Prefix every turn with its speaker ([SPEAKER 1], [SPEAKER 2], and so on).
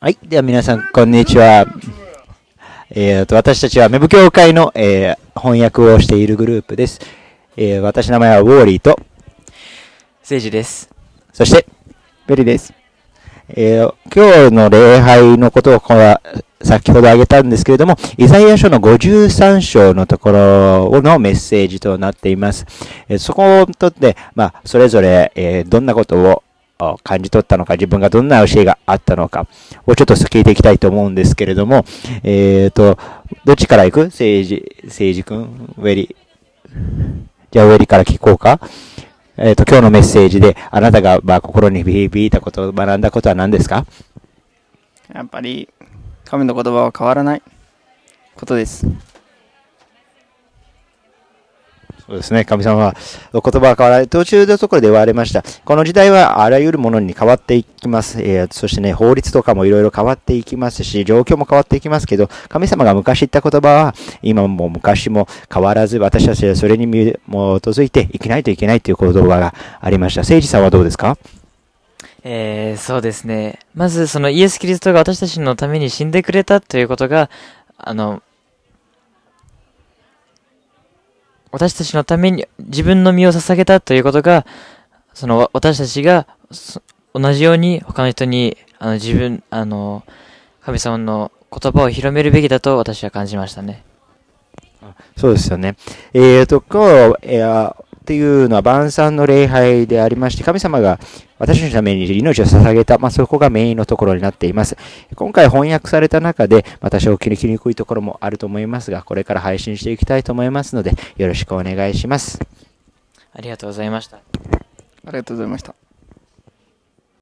[SPEAKER 1] はい。では皆さん、こんにちは。えー、と、私たちは、メブ協会の、えー、翻訳をしているグループです。えー、私の名前はウォーリーと、
[SPEAKER 2] 聖治です。
[SPEAKER 1] そして、
[SPEAKER 3] ベリです。
[SPEAKER 1] えー、今日の礼拝のことをこの先ほど挙げたんですけれども、イザヤ書の53章のところのメッセージとなっています。えーそこをとって、まあ、それぞれ、えーどんなことをあ感じ取ったのか、自分がどんな教えがあったのかをちょっと聞いていきたいと思うんですけれども、えーと、どっちから行く？政治、政治君、ウェリ。じゃあ、ウェリから聞こうか。えっ、と、今日のメッセージで、あなたが、まあ、心に響いたこと、学んだことは何ですか？
[SPEAKER 3] やっぱり、神の言葉は変わらないことです。
[SPEAKER 1] そうですね。神様は、お言葉は変わらない。途中のところで言われました。この時代はあらゆるものに変わっていきます。えーそしてね、法律とかもいろいろ変わっていきますし、状況も変わっていきますけど、神様が昔言った言葉は、今も昔も変わらず、私たちはそれに基づいて生きないといけないという言葉がありました。誠治さんはどうですか？
[SPEAKER 2] えー、そうですね。まず、そのイエス・キリストが私たちのために死んでくれたということが、あの、私たちのために自分の身を捧げたということが、その私たちが同じように他の人にあの自分、あの、神様の言葉を広めるべきだと私は感じましたね。
[SPEAKER 1] そうですよね。えーと、今日、えーっていうのは晩餐の礼拝でありまして、神様が私たちのために命を捧げた、まあ、そこがメインのところになっています。今回翻訳された中で、まあ、多少切りにくいところもあると思いますが、これから配信していきたいと思いますので、よろしくお願いします。
[SPEAKER 2] ありがとうございました。
[SPEAKER 3] ありがとうございました。